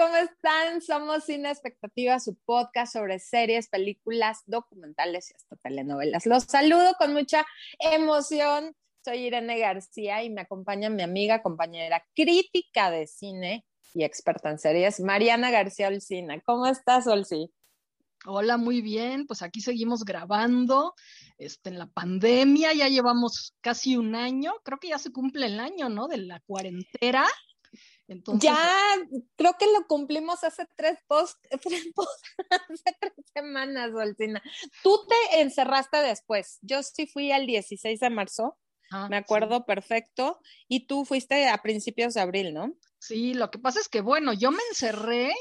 ¿cómo están? Somos Cine Expectativa, su podcast sobre series, películas, documentales y hasta telenovelas. Los saludo con mucha emoción. Soy Irene García y me acompaña mi amiga, compañera crítica de cine y experta en series, Mariana García Olcina. ¿Cómo estás, Olci? Hola, muy bien. Pues aquí seguimos grabando. Este, en la pandemia ya llevamos casi un año. Creo que ya se cumple el año, ¿no? De la cuarentena ya, creo que lo cumplimos hace tres post, hace tres semanas, Dolcina. Tú te encerraste después. Yo sí fui al 16 de marzo, ah, me acuerdo perfecto, y tú fuiste a principios de abril, ¿no? Sí, lo que pasa es que, bueno, yo me encerré,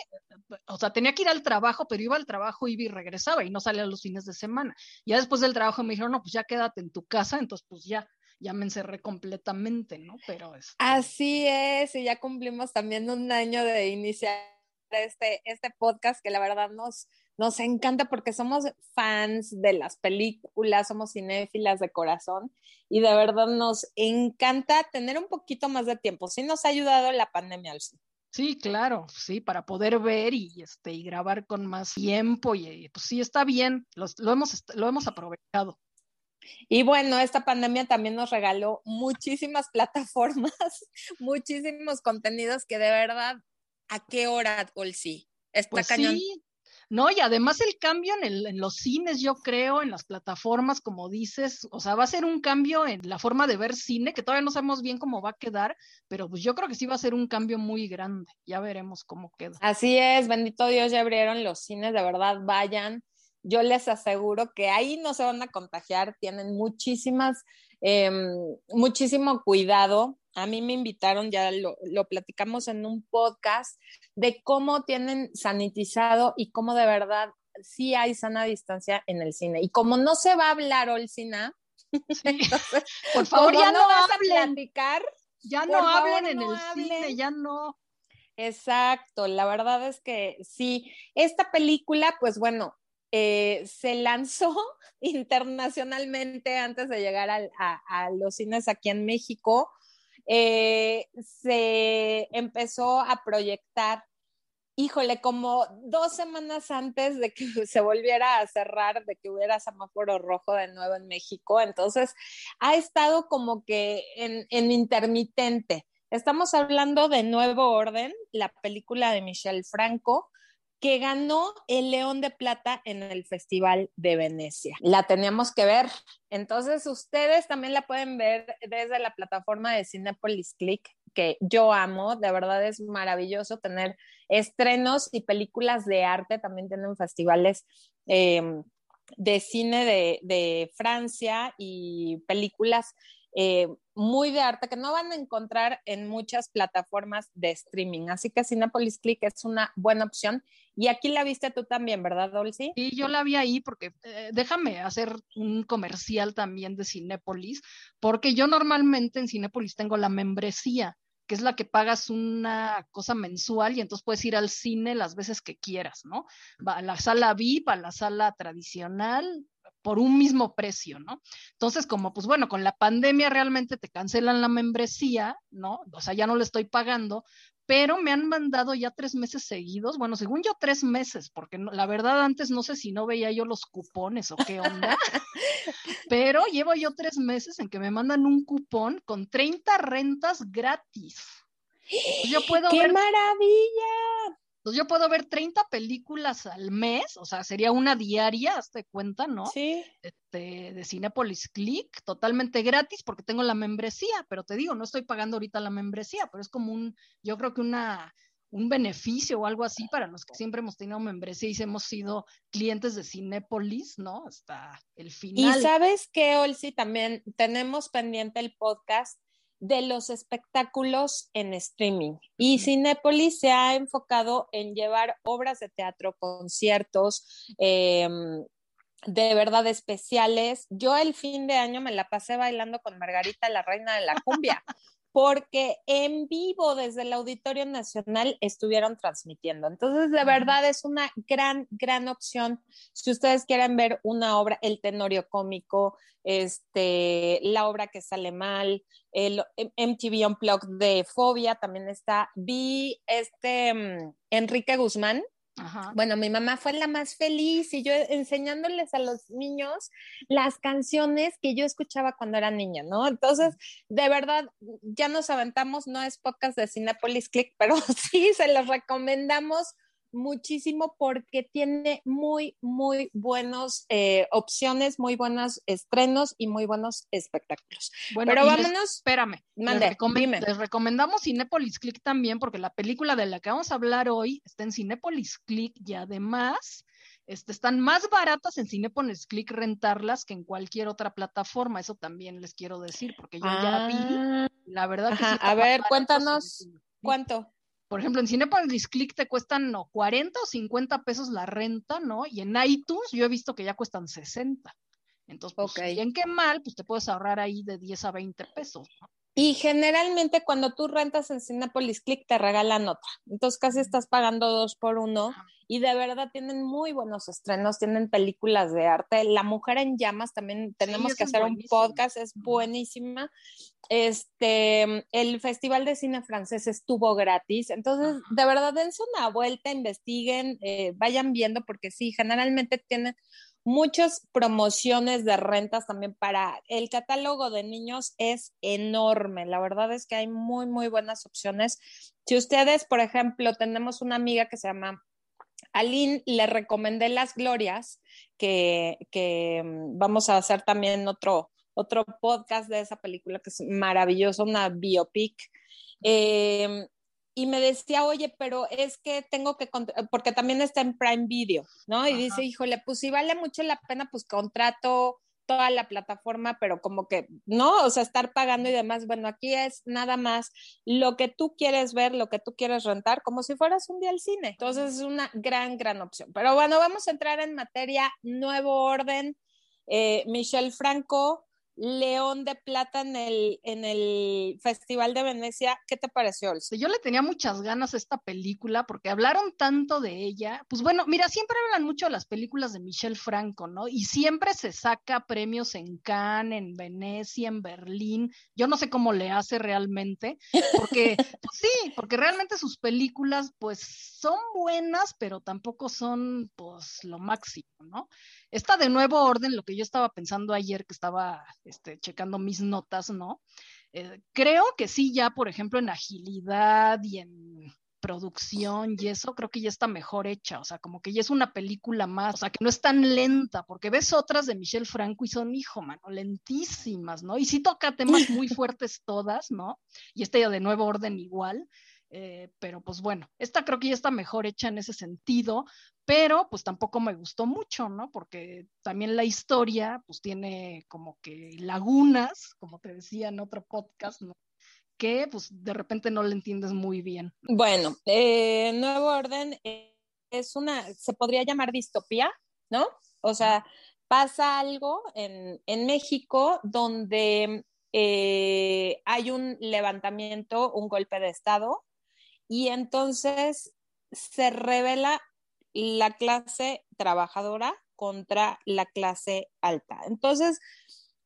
o sea, tenía que ir al trabajo, pero iba al trabajo, iba y regresaba y no salía los fines de semana. Ya después del trabajo me dijeron, no, pues ya quédate en tu casa, entonces pues ya ya me encerré completamente, ¿no? Pero es... Este Así es, y ya cumplimos también un año de iniciar este, este podcast que la verdad nos, nos encanta porque somos fans de las películas, somos cinéfilas de corazón y de verdad nos encanta tener un poquito más de tiempo. Sí nos ha ayudado la pandemia, sí. Sí, claro, sí, para poder ver y, este, y grabar con más tiempo y pues sí, está bien, lo, hemos, lo hemos aprovechado. Y bueno, esta pandemia también nos regaló muchísimas plataformas, muchísimos contenidos que de verdad, ¿a qué hora, Olsi? Está pues cañón. Sí. No, y además el cambio en, el, en, los cines, yo creo, en las plataformas, como dices, o sea, va a ser un cambio en la forma de ver cine, que todavía no sabemos bien cómo va a quedar, pero pues yo creo que sí va a ser un cambio muy grande. Ya veremos cómo queda. Así es, bendito Dios, ya abrieron los cines, de verdad, vayan yo les aseguro que ahí no se van a contagiar, tienen muchísimas, em, muchísimo cuidado. A mí me invitaron, ya lo, lo, platicamos en un podcast, de cómo tienen sanitizado y cómo de verdad sí hay sana distancia en el cine. Y como no se va a hablar Olcina, por favor, ya no, vas hablen. a platicar. Ya no hablen en el cine, ya no. Exacto, la verdad es que sí, esta película, pues bueno, eh, se lanzó internacionalmente antes de llegar a, los cines aquí en México. Eh, se empezó a proyectar, híjole, como dos semanas antes de que se volviera a cerrar, de que hubiera semáforo rojo de nuevo en México. Entonces, ha estado como que en, en intermitente. Estamos hablando de Nuevo Orden, la película de Michelle Franco, que ganó el León de Plata en el Festival de Venecia. La teníamos que ver. Entonces, ustedes también la pueden ver desde la plataforma de Cinepolis Click, que yo amo. De verdad es maravilloso tener estrenos y películas de arte. También tienen festivales. Em, de cine de, de Francia y películas eh, muy de arte que no van a encontrar en muchas plataformas de streaming. Así que Cinepolis Click es una buena opción. Y aquí la viste tú también, ¿verdad, Dolce? Sí, yo la vi ahí porque eh, déjame hacer un comercial también de Cinepolis, porque yo normalmente en Cinepolis tengo la membresía que es la que pagas una cosa mensual y entonces puedes ir al cine las veces que quieras, ¿no? Va a la sala VIP, a la sala tradicional, por un mismo precio, ¿no? Entonces, como pues bueno, con la pandemia realmente te cancelan la membresía, ¿no? O sea, ya no le estoy pagando, pero me han mandado ya tres meses seguidos, bueno, según yo tres meses, porque la verdad antes no sé si no veía yo los cupones o qué onda, pero llevo yo tres meses en que me mandan un cupón con 30 rentas gratis. Yo puedo ¡Qué maravilla! Entonces yo puedo ver 30 películas al mes, o sea, sería una diaria, hazte cuenta, ¿no? Sí. Este, de Cinepolis Click, totalmente gratis porque tengo la membresía, pero te digo, no estoy pagando ahorita la membresía, pero es como un, yo creo que una, un beneficio o algo así para los que siempre hemos tenido membresía y hemos sido clientes de Cinepolis, ¿no? Hasta el final. Y sabes que, Olsi, también tenemos pendiente el podcast de los espectáculos en streaming. Y Cinépolis se ha enfocado en llevar obras de teatro, conciertos, em, de verdad especiales. Yo el fin de año me la pasé bailando con Margarita, la reina de la cumbia, porque en vivo desde el Auditorio Nacional estuvieron transmitiendo. Entonces, de verdad es una gran, gran opción si ustedes quieren ver una obra, el tenorio cómico, este, la obra que sale mal, el MTV Unplugged de Fobia también está. Vi este mm, Enrique Guzmán, bueno, mi mamá fue la más feliz y yo enseñándoles a los niños las canciones que yo escuchaba cuando era niña, ¿no? Entonces, de verdad, ya nos aventamos, no es podcast de Cinepolis Click, pero sí se los recomendamos muchísimo porque tiene muy, muy buenas eh, opciones, muy buenos estrenos y muy buenos espectáculos. Bueno, Pero vámonos. espérame, mande, les, les, recomendamos Cinepolis Click también porque la película de la que vamos a hablar hoy está en Cinepolis Click y además este, están más baratas en Cinepolis Click rentarlas que en cualquier otra plataforma. Eso también les quiero decir porque yo ya vi, ah. la verdad. que a ver, cuéntanos, ¿cuánto? Por ejemplo, en Cinepolis Click te cuestan no, 40 o 50 pesos la renta, ¿no? Y en iTunes yo he visto que ya cuestan 60. Entonces, pues, bien que mal, pues te puedes ahorrar ahí de 10 a 20 pesos, ¿no? Y generalmente cuando tú rentas en Cinepolis Click te regalan otra. Entonces casi estás pagando dos por uno. Y de verdad tienen muy buenos estrenos, tienen películas de arte. La Mujer en Llamas también tenemos que hacer un podcast, es buenísima. Este, el Festival de Cine Francés estuvo gratis. Entonces, de verdad, dense una vuelta, investiguen, eh, vayan viendo, porque sí, generalmente tienen muchas promociones de rentas también para el catálogo de niños es enorme. La verdad es que hay muy, muy buenas opciones. Si ustedes, por ejemplo, tenemos una amiga que se llama Aline, le recomendé Las Glorias, que, que mm, vamos a hacer también otro, otro podcast de esa película que es maravilloso, una biopic. Eh, y me decía, oye, pero es que tengo que, porque también está en Prime Video, ¿no? Y dice, híjole, pues si vale mucho la pena, pues contrato toda la plataforma, pero como que, ¿no? O sea, estar pagando y demás. Bueno, aquí es nada más lo que tú quieres ver, lo que tú quieres rentar, como si fueras un día al cine. Entonces es una gran, gran opción. Pero bueno, vamos a entrar en materia, nuevo orden. Eh, Michelle Franco León de Plata en el, en el Festival de Venecia. ¿Qué te pareció, Yo le tenía muchas ganas a esta película porque hablaron tanto de ella. Pues bueno, mira, siempre hablan mucho de las películas de Michelle Franco, ¿no? Y siempre se saca premios en Cannes, en Venecia, en Berlín. Yo no sé cómo le hace realmente, porque, pues sí, porque realmente sus películas, pues son buenas, pero tampoco son, pues, lo máximo, ¿no? Esta de nuevo orden, lo que yo estaba pensando ayer que estaba este, checando mis notas, ¿no? Eh, creo que sí, ya, por ejemplo, en agilidad y en producción y eso, creo que ya está mejor hecha, o sea, como que ya es una película más, o sea, que no es tan lenta, porque ves otras de Michelle Franco y son, hijo, mano, lentísimas, ¿no? Y sí toca temas muy fuertes todas, ¿no? Y esta ya de nuevo orden igual, eh, pero pues bueno, esta creo que ya está mejor hecha en ese sentido, pero pues tampoco me gustó mucho, ¿no? Porque también la historia pues tiene como que lagunas, como te decía en otro podcast, ¿no? Que pues de repente no le entiendes muy bien. Bueno, eh, Nuevo Orden es una, se podría llamar distopía, ¿no? O sea, pasa algo en, en México donde eh, hay un levantamiento, un golpe de Estado, y entonces se revela la clase trabajadora contra la clase alta. Entonces,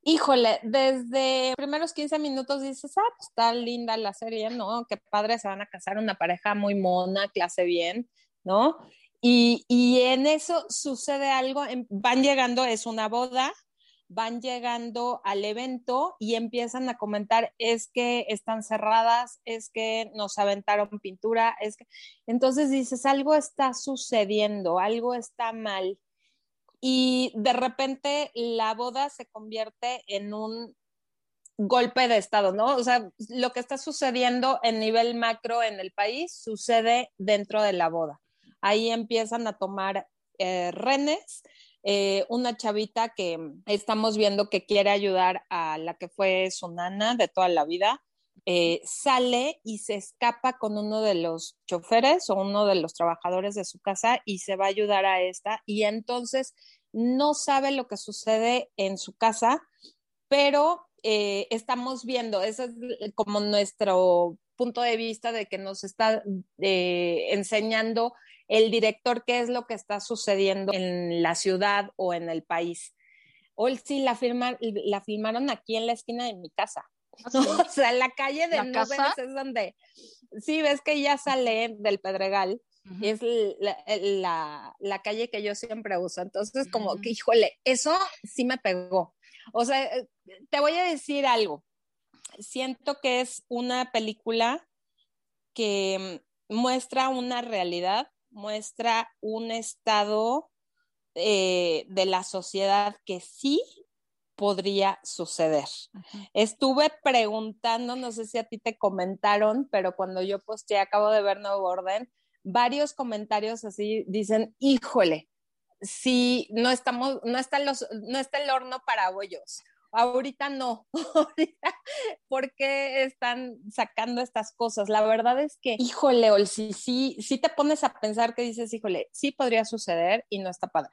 híjole, desde primeros 15 minutos dices, ah, pues está linda la serie, ¿no? Qué padre, se van a casar una pareja muy mona, clase bien, ¿no? Y, y en eso sucede algo, van llegando, es una boda, van llegando al evento y empiezan a comentar, es que están cerradas, es que nos aventaron pintura, es que... Entonces dices, algo está sucediendo, algo está mal. Y de repente la boda se convierte en un golpe de Estado, ¿no? O sea, lo que está sucediendo en nivel macro en el país sucede dentro de la boda. Ahí empiezan a tomar eh, renes eh, una chavita que estamos viendo que quiere ayudar a la que fue su nana de toda la vida, eh, sale y se escapa con uno de los choferes o uno de los trabajadores de su casa y se va a ayudar a esta y entonces no sabe lo que sucede en su casa, pero eh, estamos viendo, eso es como nuestro punto de vista de que nos está enseñando el director qué es lo que está sucediendo en la ciudad o en el país. Hoy sí la, la filmaron aquí en la esquina de mi casa. ¿Ah, o sea, la calle de Nubes es donde, sí, ves que ya sale del Pedregal, es la, la, calle que yo siempre uso. Entonces, como que, híjole, eso sí me pegó. O sea, eh, te voy a decir algo. Siento que es una película que muestra una realidad, muestra un estado eh, de la sociedad que sí podría suceder. Estuve preguntando, no sé si a ti te comentaron, pero cuando yo posteé, acabo de ver Nuevo Orden, varios comentarios así dicen, híjole, si no estamos, no está, los, no está el horno para bollos. Ahorita no, ahorita, ¿por qué están sacando estas cosas? La verdad es que, híjole, Ol, si sí, sí te pones a pensar que dices, híjole, sí podría suceder y no está padre.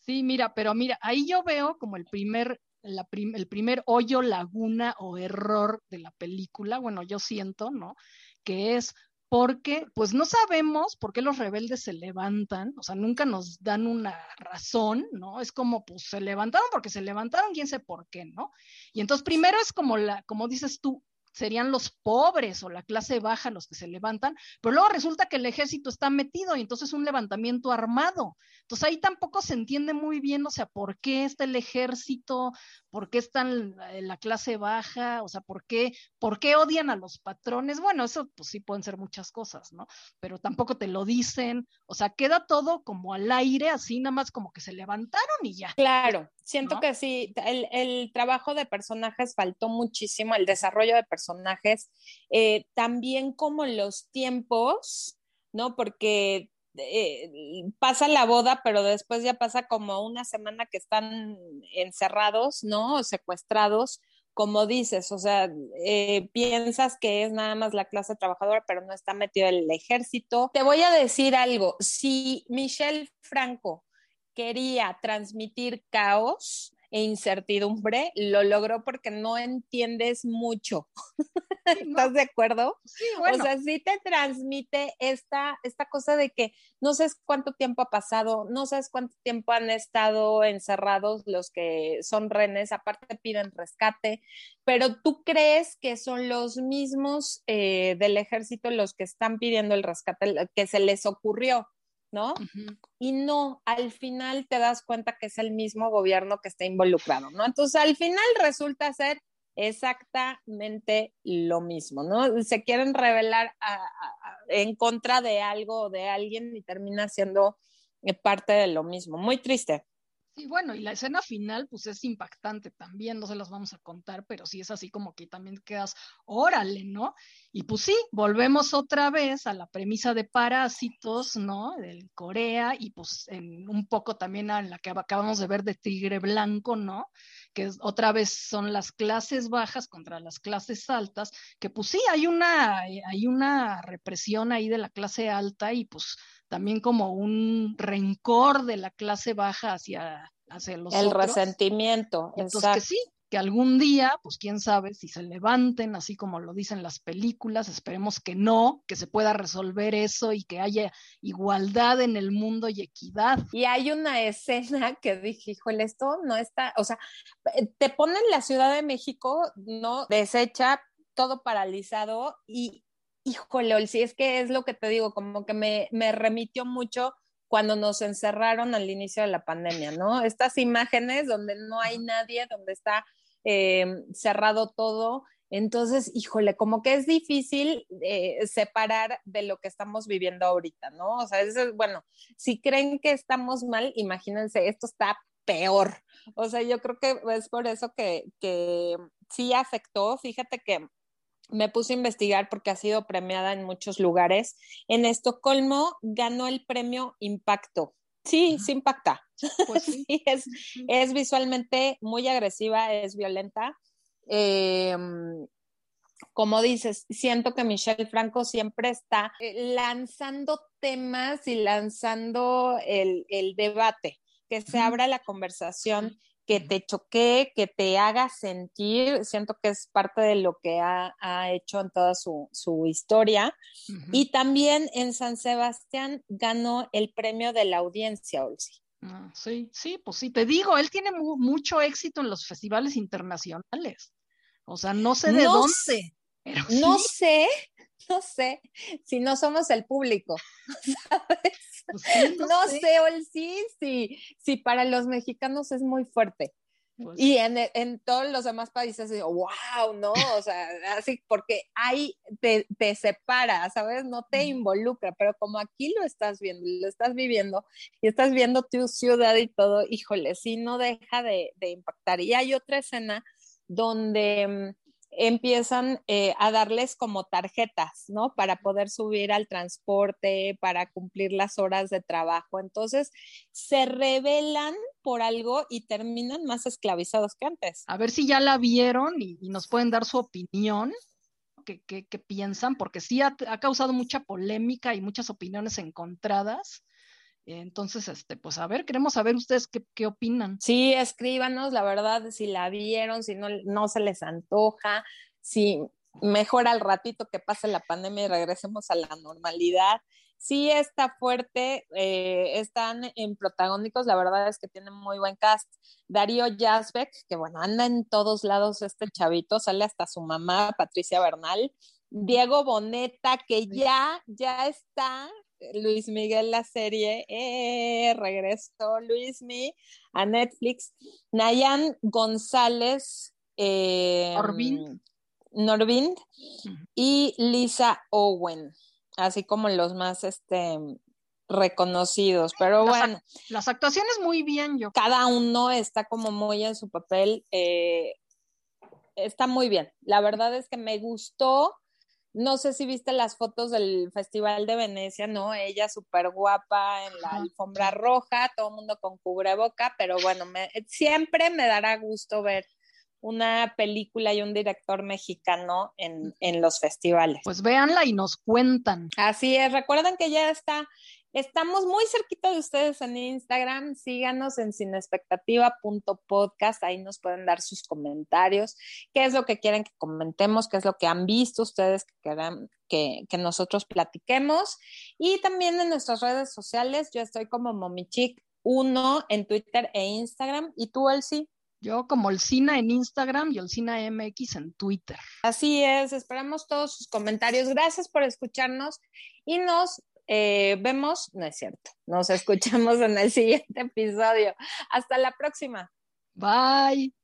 Sí, mira, pero mira, ahí yo veo como el primer, el primer hoyo, laguna o error de la película, bueno, yo siento, ¿no? Que es porque pues no sabemos por qué los rebeldes se levantan, o sea, nunca nos dan una razón, ¿no? Es como, pues se levantaron porque se levantaron, quién sé por qué, ¿no? Y entonces primero es como la, como dices tú, serían los pobres o la clase baja los que se levantan, pero luego resulta que el ejército está metido y entonces un levantamiento armado. Entonces ahí tampoco se entiende muy bien, o sea, por qué está el ejército, por qué están la clase baja, o sea, por qué, por qué odian a los patrones. Bueno, eso pues sí pueden ser muchas cosas, ¿no? Pero tampoco te lo dicen, o sea, queda todo como al aire, así nada más como que se levantaron y ya. Claro, siento que sí, el, el, trabajo de personajes faltó muchísimo, el desarrollo de personajes, eh, también como los tiempos, ¿no? Porque eh, pasa la boda, pero después ya pasa como una semana que están encerrados, ¿no? O secuestrados, como dices, o sea, eh, piensas que es nada más la clase trabajadora, pero no está metido el ejército. Te voy a decir algo, si Michelle Franco quería transmitir caos, e incertidumbre, lo logró porque no entiendes mucho. ¿Estás de acuerdo? Sí, bueno. O sea, sí te transmite esta, esta cosa de que no sabes cuánto tiempo ha pasado, no sabes cuánto tiempo han estado encerrados los que son renes, aparte piden rescate, pero tú crees que son los mismos eh, del ejército los que están pidiendo el rescate, que se les ocurrió. ¿No? Y no, al final te das cuenta que es el mismo gobierno que está involucrado, ¿no? Entonces, al final resulta ser exactamente lo mismo, ¿no? Se quieren revelar en contra de algo o de alguien y termina siendo parte de lo mismo. Muy triste. Sí, bueno, y la escena final, pues es impactante también, no se las vamos a contar, pero sí es así como que también quedas, órale, ¿no? Y pues sí, volvemos otra vez a la premisa de parásitos, ¿no? Del Corea, y pues en un poco también a la que acabamos de ver de Tigre Blanco, ¿no? Que otra vez son las clases bajas contra las clases altas, que pues sí, hay una, hay una represión ahí de la clase alta y pues también como un rencor de la clase baja hacia, hacia los El resentimiento. Entonces que sí, que algún día, pues quién sabe si se levanten, así como lo dicen las películas, esperemos que no, que se pueda resolver eso y que haya igualdad en el mundo y equidad. Y hay una escena que dije, híjole, esto no está, o sea, te ponen la Ciudad de México, ¿no? Deshecha, todo paralizado y híjole, sí, es que es lo que te digo, como que me, me remitió mucho cuando nos encerraron al inicio de la pandemia, ¿no? Estas imágenes donde no hay nadie, donde está eh, cerrado todo. Entonces, híjole, como que es difícil eh, separar de lo que estamos viviendo ahorita, ¿no? O sea, es, bueno, si creen que estamos mal, imagínense, esto está peor. O sea, yo creo que es por eso que, que sí afectó. Fíjate que me puse a investigar porque ha sido premiada en muchos lugares. En Estocolmo ganó el premio Impacto. Sí, sí impacta. Pues sí. es, visualmente muy agresiva, es violenta. Em, como dices, siento que Michelle Franco siempre está eh, lanzando temas y lanzando el, debate, que se abra la conversación que te choquee, que te haga sentir. Siento que es parte de lo que ha, hecho en toda su, historia. Y también en San Sebastián ganó el premio de la audiencia, Olsi. Ah, sí, sí, pues sí, te digo, él tiene mucho éxito en los festivales internacionales. O sea, no sé de dónde. no sé, no sé si no somos el público, ¿sabes? Pues no, sé, sí, sí, sí, para los mexicanos es muy fuerte. Pues y en, en, todos los demás países, wow, no, o sea, así, porque ahí te, te, separa, ¿sabes? No te involucra, pero como aquí lo estás viendo, lo estás viviendo y estás viendo tu ciudad y todo, híjole, sí, no deja de, de impactar. Y hay otra escena donde mm, empiezan eh, a darles como tarjetas, ¿no? Para poder subir al transporte, para cumplir las horas de trabajo. Entonces, se rebelan por algo y terminan más esclavizados que antes. A ver si ya la vieron y, nos pueden dar su opinión. ¿Qué, piensan? Porque sí ha causado mucha polémica y muchas opiniones encontradas. Entonces, este, pues a ver, queremos saber ustedes qué, opinan. Sí, escríbanos, la verdad, si la vieron, si no, no se les antoja, si mejor al ratito que pase la pandemia y regresemos a la normalidad. Sí está fuerte, eh, están en protagónicos, la verdad es que tienen muy buen cast. Darío Jasbeck, que bueno, anda en todos lados este chavito, sale hasta su mamá, Patricia Bernal. Diego Boneta, que ya, ya está Luis Miguel la serie, eh, regresó Luis Mi a Netflix. Nayan González, eh, Norvind, y Lisa Owen, así como los más este, reconocidos, pero bueno. Las actuaciones muy bien, yo. Cada uno está como muy en su papel. Eh, está muy bien. La verdad es que me gustó no sé si viste las fotos del Festival de Venecia, ¿no? Ella súper guapa en la alfombra roja, todo el mundo con cubreboca, pero bueno, siempre me dará gusto ver una película y un director mexicano en, en, los festivales. Pues véanla y nos cuentan. Así es, recuerden que ya está Estamos muy cerquita de ustedes en Instagram. Síganos en sinexpectativa.podcast. Ahí nos pueden dar sus comentarios. ¿Qué es lo que quieren que comentemos? ¿Qué es lo que han visto ustedes que quieran que, nosotros platiquemos? Y también en nuestras redes sociales. Yo estoy como Momichic1 en Twitter e Instagram. ¿Y tú, Elsie? Yo como Olcina en Instagram y Olcina MX en Twitter. Así es, esperamos todos sus comentarios. Gracias por escucharnos y nos eh, vemos, no es cierto, nos escuchamos en el siguiente episodio. Hasta la próxima. Bye.